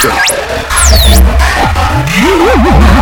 Ha ha ha ha!